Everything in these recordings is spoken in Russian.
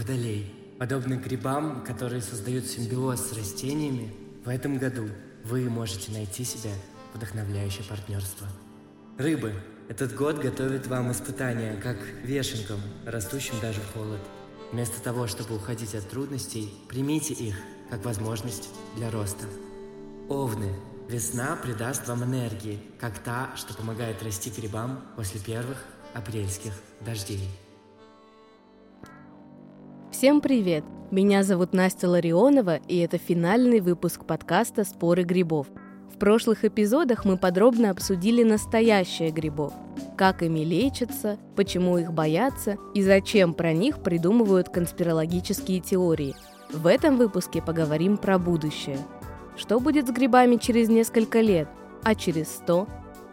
водолей. Подобно грибам, которые создают симбиоз с растениями, в этом году вы можете найти себе вдохновляющее партнерство. Рыбы. Этот год готовит вам испытания, как вешенкам, растущим даже в холод. Вместо того, чтобы уходить от трудностей, примите их как возможность для роста. Овны. Весна придаст вам энергии, как та, что помогает расти грибам после первых апрельских дождей. Всем привет! Меня зовут Настя Ларионова, и это финальный выпуск подкаста «Споры грибов». В прошлых эпизодах мы подробно обсудили настоящее грибов. Как ими лечатся, почему их боятся и зачем про них придумывают конспирологические теории. В этом выпуске поговорим про будущее. Что будет с грибами через несколько лет, а через сто?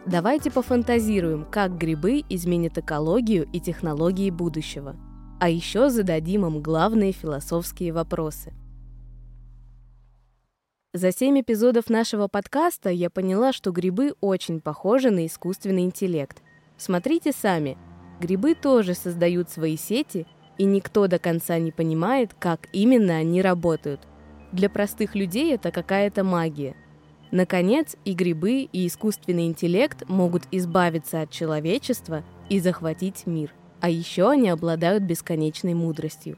Давайте пофантазируем, как грибы изменят экологию и технологии будущего – а еще зададим им главные философские вопросы. За семь эпизодов нашего подкаста я поняла, что грибы очень похожи на искусственный интеллект. Смотрите сами, грибы тоже создают свои сети, и никто до конца не понимает, как именно они работают. Для простых людей это какая-то магия. Наконец, и грибы, и искусственный интеллект могут избавиться от человечества и захватить мир. А еще они обладают бесконечной мудростью.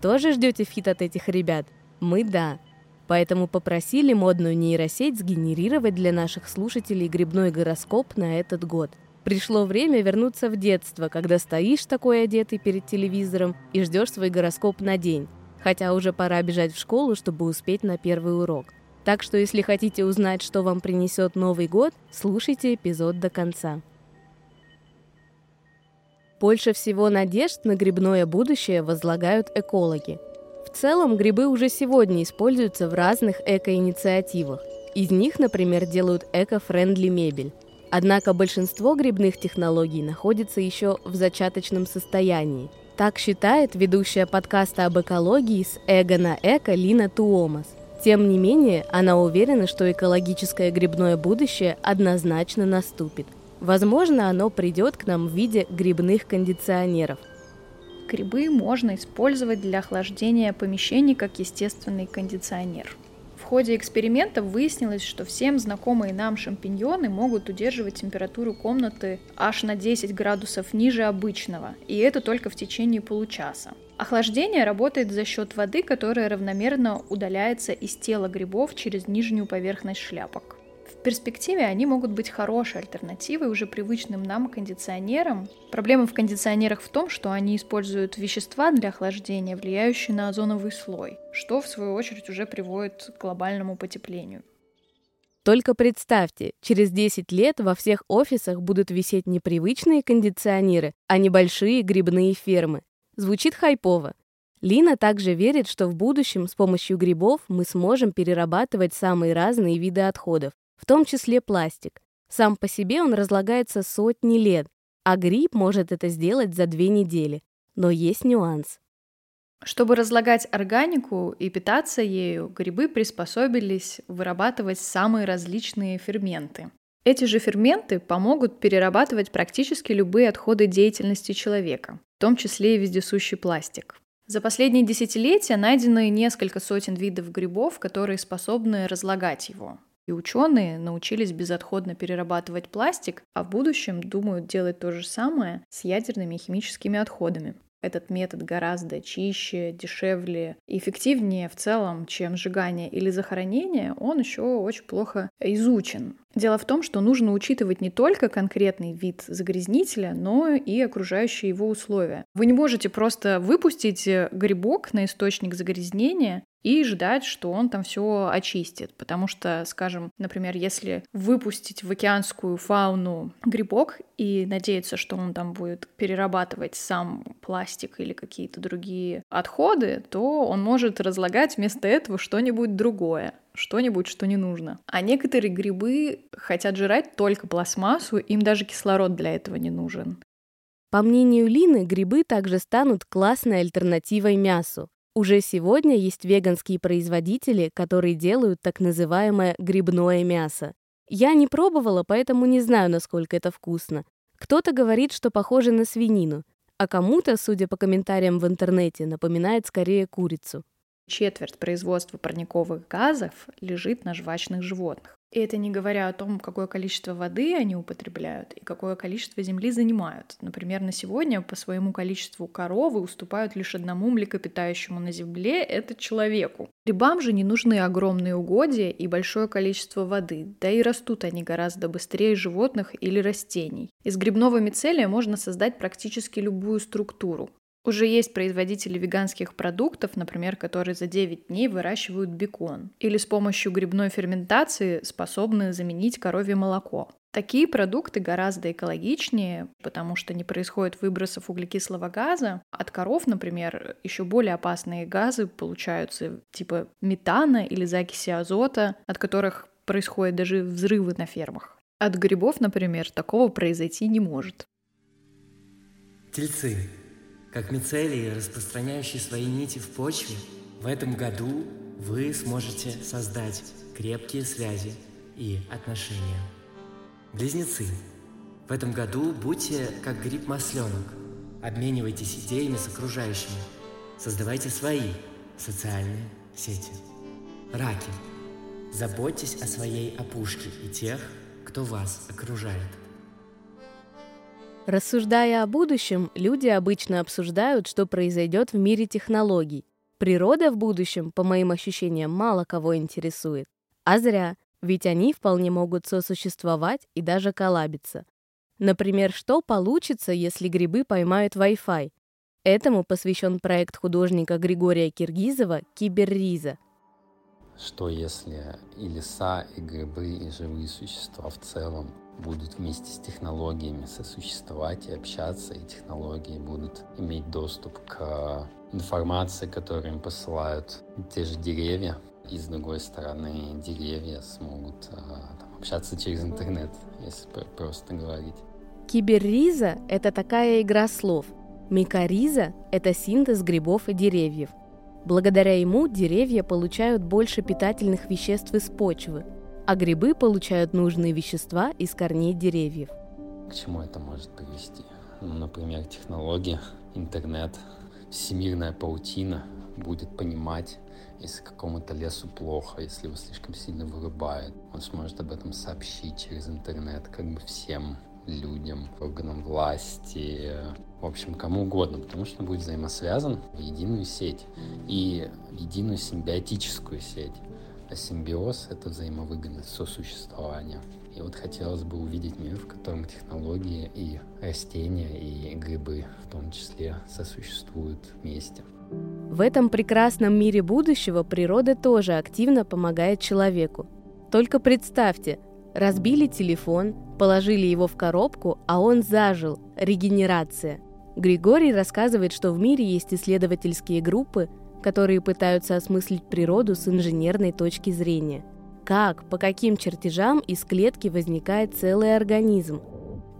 Тоже ждете фит от этих ребят? Мы да. Поэтому попросили модную нейросеть сгенерировать для наших слушателей грибной гороскоп на этот год. Пришло время вернуться в детство, когда стоишь такой одетый перед телевизором и ждешь свой гороскоп на день. Хотя уже пора бежать в школу, чтобы успеть на первый урок. Так что если хотите узнать, что вам принесет Новый год, слушайте эпизод до конца. Больше всего надежд на грибное будущее возлагают экологи. В целом грибы уже сегодня используются в разных эко-инициативах. Из них, например, делают эко-френдли мебель. Однако большинство грибных технологий находится еще в зачаточном состоянии. Так считает ведущая подкаста об экологии с эго на эко Лина Туомас. Тем не менее, она уверена, что экологическое грибное будущее однозначно наступит – Возможно, оно придет к нам в виде грибных кондиционеров. Грибы можно использовать для охлаждения помещений как естественный кондиционер. В ходе экспериментов выяснилось, что всем знакомые нам шампиньоны могут удерживать температуру комнаты аж на 10 градусов ниже обычного, и это только в течение получаса. Охлаждение работает за счет воды, которая равномерно удаляется из тела грибов через нижнюю поверхность шляпок. В перспективе они могут быть хорошей альтернативой уже привычным нам кондиционерам. Проблема в кондиционерах в том, что они используют вещества для охлаждения, влияющие на озоновый слой, что в свою очередь уже приводит к глобальному потеплению. Только представьте, через 10 лет во всех офисах будут висеть не привычные кондиционеры, а небольшие грибные фермы. Звучит хайпово. Лина также верит, что в будущем с помощью грибов мы сможем перерабатывать самые разные виды отходов, в том числе пластик. Сам по себе он разлагается сотни лет, а гриб может это сделать за две недели. Но есть нюанс. Чтобы разлагать органику и питаться ею, грибы приспособились вырабатывать самые различные ферменты. Эти же ферменты помогут перерабатывать практически любые отходы деятельности человека, в том числе и вездесущий пластик. За последние десятилетия найдены несколько сотен видов грибов, которые способны разлагать его. И ученые научились безотходно перерабатывать пластик, а в будущем думают делать то же самое с ядерными и химическими отходами. Этот метод гораздо чище, дешевле и эффективнее в целом, чем сжигание или захоронение, он еще очень плохо изучен. Дело в том, что нужно учитывать не только конкретный вид загрязнителя, но и окружающие его условия. Вы не можете просто выпустить грибок на источник загрязнения и ждать, что он там все очистит. Потому что, скажем, например, если выпустить в океанскую фауну грибок и надеяться, что он там будет перерабатывать сам пластик или какие-то другие отходы, то он может разлагать вместо этого что-нибудь другое что-нибудь, что не нужно. А некоторые грибы хотят жрать только пластмассу, им даже кислород для этого не нужен. По мнению Лины, грибы также станут классной альтернативой мясу. Уже сегодня есть веганские производители, которые делают так называемое грибное мясо. Я не пробовала, поэтому не знаю, насколько это вкусно. Кто-то говорит, что похоже на свинину, а кому-то, судя по комментариям в интернете, напоминает скорее курицу. Четверть производства парниковых газов лежит на жвачных животных. И это не говоря о том, какое количество воды они употребляют и какое количество земли занимают. Например, на сегодня по своему количеству коровы уступают лишь одному млекопитающему на земле — это человеку. Грибам же не нужны огромные угодья и большое количество воды, да и растут они гораздо быстрее животных или растений. Из грибного мицелия можно создать практически любую структуру. Уже есть производители веганских продуктов, например, которые за 9 дней выращивают бекон. Или с помощью грибной ферментации способны заменить коровье молоко. Такие продукты гораздо экологичнее, потому что не происходит выбросов углекислого газа. От коров, например, еще более опасные газы получаются, типа метана или закиси азота, от которых происходят даже взрывы на фермах. От грибов, например, такого произойти не может. Тельцы как мицелии, распространяющие свои нити в почве, в этом году вы сможете создать крепкие связи и отношения. Близнецы, в этом году будьте как гриб-масленок. Обменивайтесь идеями с окружающими. Создавайте свои социальные сети. Раки, заботьтесь о своей опушке и тех, кто вас окружает. Рассуждая о будущем, люди обычно обсуждают, что произойдет в мире технологий. Природа в будущем, по моим ощущениям, мало кого интересует. А зря, ведь они вполне могут сосуществовать и даже коллабиться. Например, что получится, если грибы поймают Wi-Fi? Этому посвящен проект художника Григория Киргизова «Киберриза». Что если и леса, и грибы, и живые существа в целом будут вместе с технологиями сосуществовать и общаться, и технологии будут иметь доступ к информации, которую им посылают те же деревья. И с другой стороны, деревья смогут а, там, общаться через интернет, если просто говорить. Киберриза — это такая игра слов. Микориза — это синтез грибов и деревьев. Благодаря ему деревья получают больше питательных веществ из почвы, а грибы получают нужные вещества из корней деревьев. К чему это может привести? Ну, например, технология, интернет, всемирная паутина будет понимать, если какому-то лесу плохо, если его слишком сильно вырубают. Он сможет об этом сообщить через интернет как бы всем людям, органам власти, в общем, кому угодно, потому что он будет взаимосвязан в единую сеть и единую симбиотическую сеть. Симбиоз — это взаимовыгодность сосуществования. И вот хотелось бы увидеть мир, в котором технологии и растения, и грибы в том числе сосуществуют вместе. В этом прекрасном мире будущего природа тоже активно помогает человеку. Только представьте, разбили телефон, положили его в коробку, а он зажил. Регенерация. Григорий рассказывает, что в мире есть исследовательские группы, которые пытаются осмыслить природу с инженерной точки зрения. Как, по каким чертежам из клетки возникает целый организм?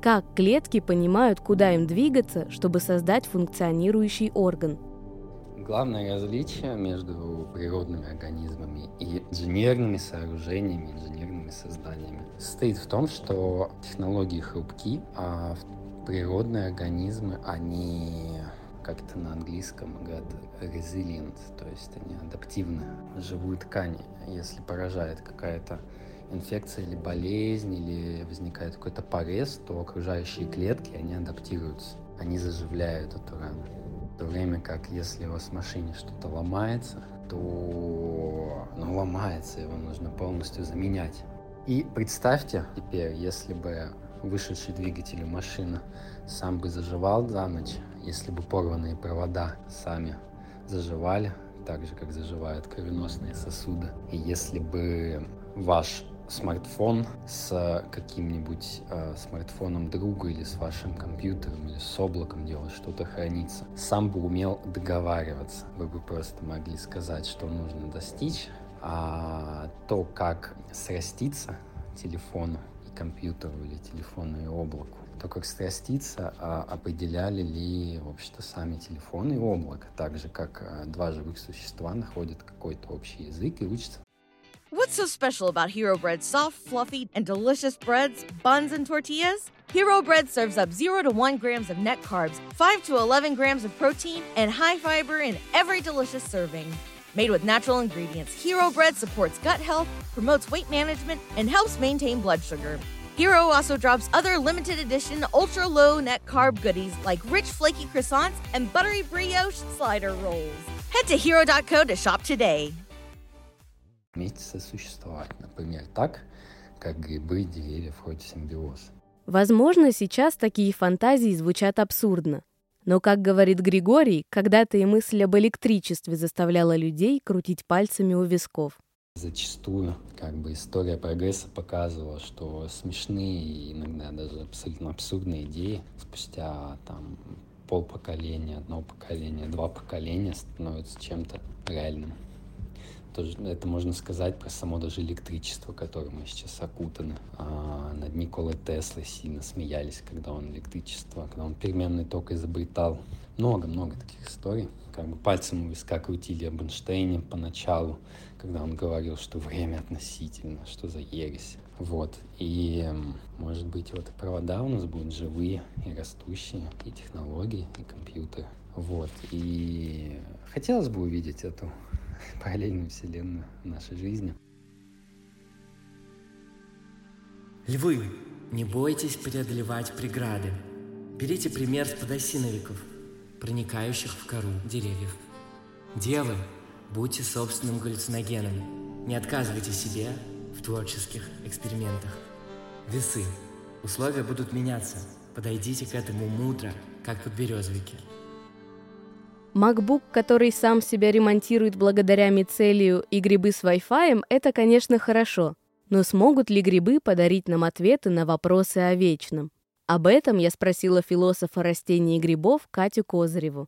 Как клетки понимают, куда им двигаться, чтобы создать функционирующий орган? Главное различие между природными организмами и инженерными сооружениями, инженерными созданиями состоит в том, что технологии хрупки, а природные организмы, они как это на английском говорят, resilient, то есть они адаптивны. Живую ткань, если поражает какая-то инфекция или болезнь, или возникает какой-то порез, то окружающие клетки, они адаптируются, они заживляют эту рану. В то время как если у вас в машине что-то ломается, то ну, ломается, его нужно полностью заменять. И представьте теперь, если бы вышедший двигатель машины сам бы заживал за ночь, если бы порванные провода сами заживали, так же, как заживают кровеносные сосуды. И если бы ваш смартфон с каким-нибудь э, смартфоном друга или с вашим компьютером или с облаком, где что-то хранится, сам бы умел договариваться. Вы бы просто могли сказать, что нужно достичь, а то, как сраститься телефону и компьютеру или телефону и облаку, то, как сраститься, а, определяли ли, в общем-то, сами телефоны и облако, так же, как а, два живых существа находят какой-то общий язык и учатся What's so special about Hero Bread's soft, fluffy, and delicious breads, buns, and tortillas? Hero Bread serves up 0 to 1 grams of net carbs, 5 to 11 grams of protein, and high fiber in every delicious serving. Made with natural ingredients, Hero Bread supports gut health, promotes weight management, and helps maintain blood sugar. Hero also drops other limited edition ultra low net carb goodies like rich flaky croissants and buttery brioche slider rolls. Head to hero.co to shop today. Вместе сосуществовать, например, так, как грибы и деревья в ходе симбиоза. Возможно, сейчас такие фантазии звучат абсурдно. Но, как говорит Григорий, когда-то и мысль об электричестве заставляла людей крутить пальцами у висков. Зачастую как бы история прогресса показывала, что смешные и иногда даже абсолютно абсурдные идеи спустя там полпоколения, одно поколение, два поколения становятся чем-то реальным тоже это можно сказать про само даже электричество, которым мы сейчас окутаны. А, над Николой Теслой сильно смеялись, когда он электричество, когда он переменный ток изобретал. Много-много таких историй. Как бы пальцем у виска крутили об Эйнштейне поначалу, когда он говорил, что время относительно, что за ересь. Вот. И, может быть, вот провода у нас будут живые и растущие, и технологии, и компьютеры. Вот. И хотелось бы увидеть эту параллельную вселенную нашей жизни. Львы, не бойтесь преодолевать преграды. Берите пример с подосиновиков, проникающих в кору деревьев. Девы, будьте собственным галлюциногеном. Не отказывайте себе в творческих экспериментах. Весы. Условия будут меняться. Подойдите к этому мудро, как подберезовики. MacBook, который сам себя ремонтирует благодаря мицелию и грибы с Wi-Fi, это, конечно, хорошо. Но смогут ли грибы подарить нам ответы на вопросы о вечном? Об этом я спросила философа растений и грибов Катю Козыреву.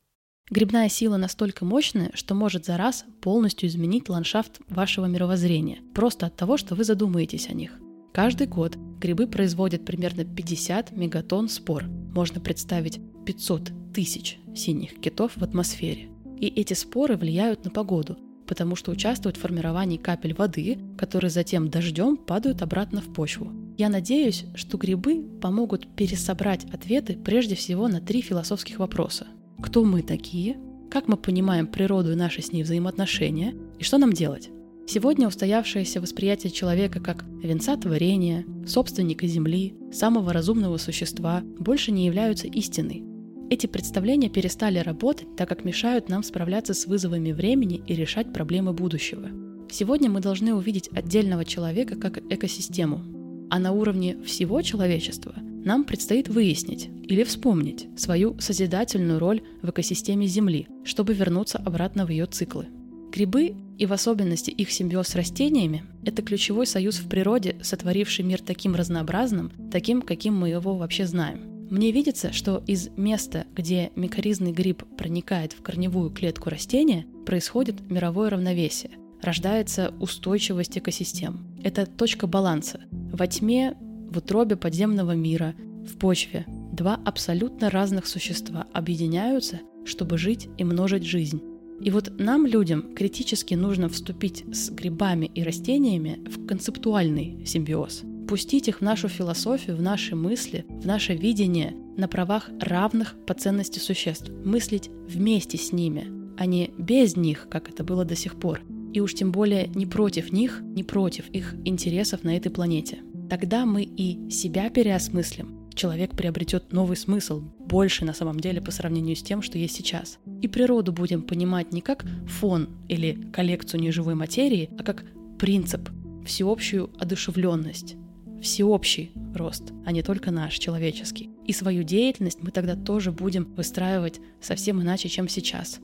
Грибная сила настолько мощная, что может за раз полностью изменить ландшафт вашего мировоззрения, просто от того, что вы задумаетесь о них. Каждый год грибы производят примерно 50 мегатонн спор. Можно представить 500 тысяч синих китов в атмосфере. И эти споры влияют на погоду, потому что участвуют в формировании капель воды, которые затем дождем падают обратно в почву. Я надеюсь, что грибы помогут пересобрать ответы прежде всего на три философских вопроса. Кто мы такие? Как мы понимаем природу и наши с ней взаимоотношения? И что нам делать? Сегодня устоявшееся восприятие человека как венца творения, собственника Земли, самого разумного существа больше не являются истиной. Эти представления перестали работать, так как мешают нам справляться с вызовами времени и решать проблемы будущего. Сегодня мы должны увидеть отдельного человека как экосистему, а на уровне всего человечества нам предстоит выяснить или вспомнить свою созидательную роль в экосистеме Земли, чтобы вернуться обратно в ее циклы. Грибы и в особенности их симбиоз с растениями – это ключевой союз в природе, сотворивший мир таким разнообразным, таким, каким мы его вообще знаем. Мне видится, что из места, где микоризный гриб проникает в корневую клетку растения, происходит мировое равновесие, рождается устойчивость экосистем. Это точка баланса. Во тьме, в утробе подземного мира, в почве два абсолютно разных существа объединяются, чтобы жить и множить жизнь. И вот нам, людям, критически нужно вступить с грибами и растениями в концептуальный симбиоз – пустить их в нашу философию, в наши мысли, в наше видение на правах равных по ценности существ, мыслить вместе с ними, а не без них, как это было до сих пор, и уж тем более не против них, не против их интересов на этой планете. Тогда мы и себя переосмыслим, человек приобретет новый смысл, больше на самом деле по сравнению с тем, что есть сейчас. И природу будем понимать не как фон или коллекцию неживой материи, а как принцип, всеобщую одушевленность, всеобщий рост, а не только наш, человеческий. И свою деятельность мы тогда тоже будем выстраивать совсем иначе, чем сейчас.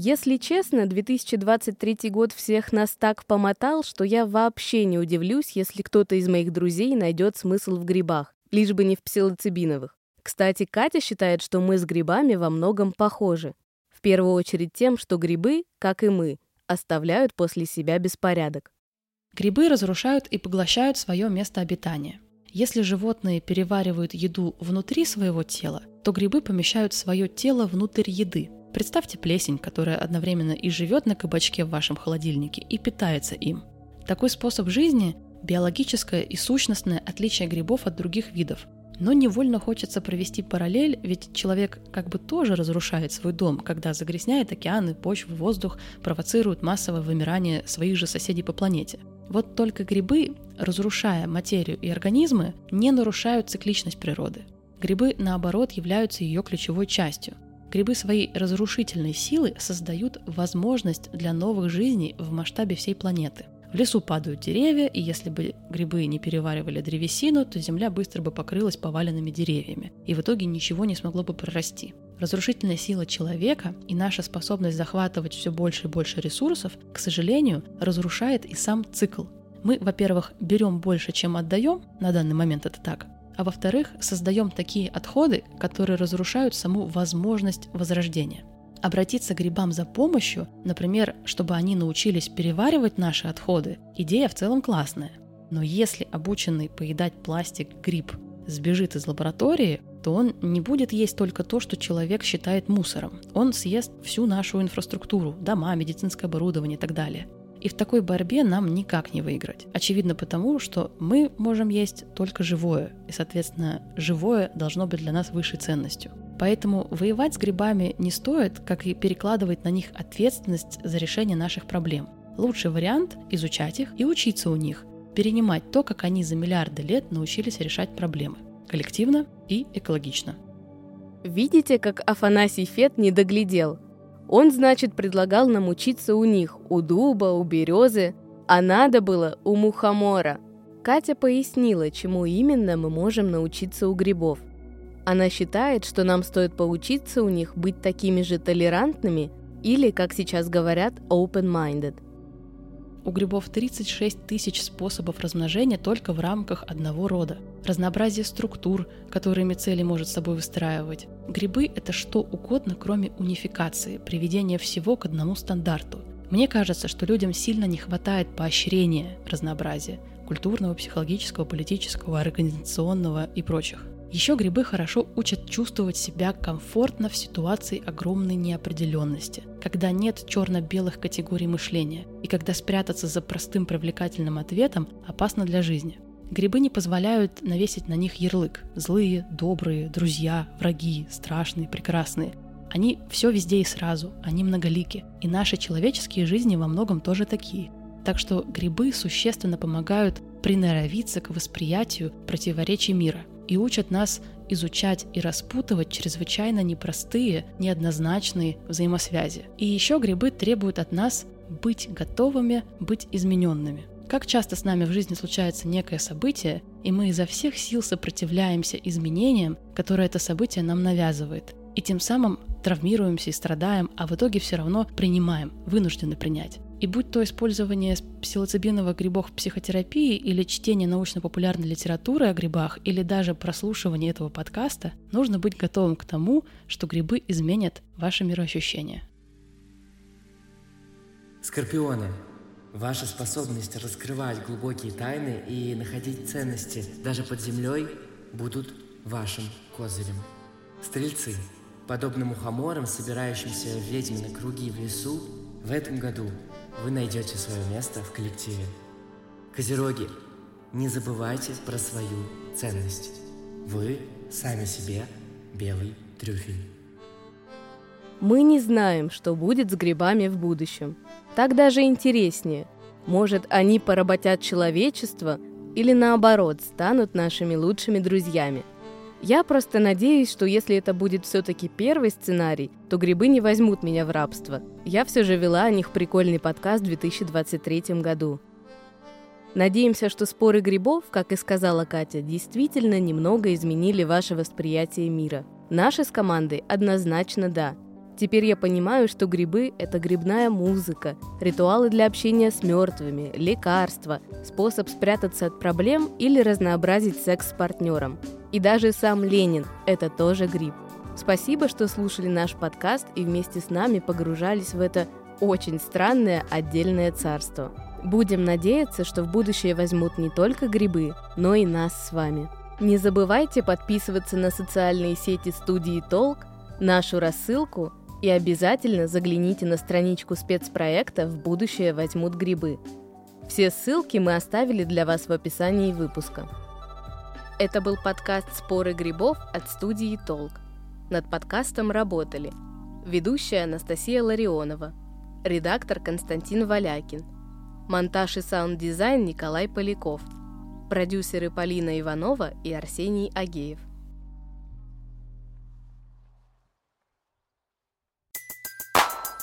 Если честно, 2023 год всех нас так помотал, что я вообще не удивлюсь, если кто-то из моих друзей найдет смысл в грибах, лишь бы не в псилоцибиновых. Кстати, Катя считает, что мы с грибами во многом похожи. В первую очередь тем, что грибы, как и мы, оставляют после себя беспорядок. Грибы разрушают и поглощают свое место обитания. Если животные переваривают еду внутри своего тела, то грибы помещают свое тело внутрь еды. Представьте плесень, которая одновременно и живет на кабачке в вашем холодильнике, и питается им. Такой способ жизни – биологическое и сущностное отличие грибов от других видов. Но невольно хочется провести параллель, ведь человек как бы тоже разрушает свой дом, когда загрязняет океаны, почву, воздух, провоцирует массовое вымирание своих же соседей по планете. Вот только грибы, разрушая материю и организмы, не нарушают цикличность природы. Грибы, наоборот, являются ее ключевой частью. Грибы своей разрушительной силы создают возможность для новых жизней в масштабе всей планеты. В лесу падают деревья, и если бы грибы не переваривали древесину, то земля быстро бы покрылась поваленными деревьями, и в итоге ничего не смогло бы прорасти. Разрушительная сила человека и наша способность захватывать все больше и больше ресурсов, к сожалению, разрушает и сам цикл. Мы, во-первых, берем больше, чем отдаем, на данный момент это так, а во-вторых, создаем такие отходы, которые разрушают саму возможность возрождения. Обратиться к грибам за помощью, например, чтобы они научились переваривать наши отходы, идея в целом классная. Но если обученный поедать пластик гриб сбежит из лаборатории, то он не будет есть только то, что человек считает мусором. Он съест всю нашу инфраструктуру, дома, медицинское оборудование и так далее. И в такой борьбе нам никак не выиграть. Очевидно потому, что мы можем есть только живое, и, соответственно, живое должно быть для нас высшей ценностью. Поэтому воевать с грибами не стоит, как и перекладывать на них ответственность за решение наших проблем. Лучший вариант – изучать их и учиться у них, перенимать то, как они за миллиарды лет научились решать проблемы. Коллективно и экологично. Видите, как Афанасий Фет не доглядел – он, значит, предлагал нам учиться у них, у дуба, у березы, а надо было у мухомора. Катя пояснила, чему именно мы можем научиться у грибов. Она считает, что нам стоит поучиться у них быть такими же толерантными или, как сейчас говорят, open-minded – у грибов 36 тысяч способов размножения только в рамках одного рода. Разнообразие структур, которые мицелий может собой выстраивать. Грибы – это что угодно, кроме унификации, приведения всего к одному стандарту. Мне кажется, что людям сильно не хватает поощрения разнообразия – культурного, психологического, политического, организационного и прочих. Еще грибы хорошо учат чувствовать себя комфортно в ситуации огромной неопределенности, когда нет черно-белых категорий мышления и когда спрятаться за простым привлекательным ответом опасно для жизни. Грибы не позволяют навесить на них ярлык – злые, добрые, друзья, враги, страшные, прекрасные. Они все везде и сразу, они многолики, и наши человеческие жизни во многом тоже такие. Так что грибы существенно помогают приноровиться к восприятию противоречий мира – и учат нас изучать и распутывать чрезвычайно непростые, неоднозначные взаимосвязи. И еще грибы требуют от нас быть готовыми, быть измененными. Как часто с нами в жизни случается некое событие, и мы изо всех сил сопротивляемся изменениям, которые это событие нам навязывает, и тем самым травмируемся и страдаем, а в итоге все равно принимаем, вынуждены принять. И будь то использование псилоцибиновых грибов в психотерапии или чтение научно-популярной литературы о грибах, или даже прослушивание этого подкаста, нужно быть готовым к тому, что грибы изменят ваше мироощущение. Скорпионы. Ваша способность раскрывать глубокие тайны и находить ценности даже под землей будут вашим козырем. Стрельцы. Подобно мухоморам, собирающимся в ведьмины круги в лесу, в этом году вы найдете свое место в коллективе. Козероги, не забывайте про свою ценность. Вы сами себе белый трюфель. Мы не знаем, что будет с грибами в будущем. Так даже интереснее. Может, они поработят человечество или наоборот станут нашими лучшими друзьями – я просто надеюсь, что если это будет все-таки первый сценарий, то грибы не возьмут меня в рабство. Я все же вела о них прикольный подкаст в 2023 году. Надеемся, что споры грибов, как и сказала Катя, действительно немного изменили ваше восприятие мира. Наши с командой однозначно да – Теперь я понимаю, что грибы – это грибная музыка, ритуалы для общения с мертвыми, лекарства, способ спрятаться от проблем или разнообразить секс с партнером. И даже сам Ленин – это тоже гриб. Спасибо, что слушали наш подкаст и вместе с нами погружались в это очень странное отдельное царство. Будем надеяться, что в будущее возьмут не только грибы, но и нас с вами. Не забывайте подписываться на социальные сети студии Толк, нашу рассылку – И обязательно загляните на страничку спецпроекта «В будущее возьмут грибы». Все ссылки мы оставили для вас в описании выпуска. Это был подкаст «Споры грибов» от студии «Толк». Над подкастом работали ведущая Анастасия Ларионова, редактор Константин Валякин, монтаж и саунд-дизайн Николай Поляков, продюсеры Полина Иванова и Арсений Агеев.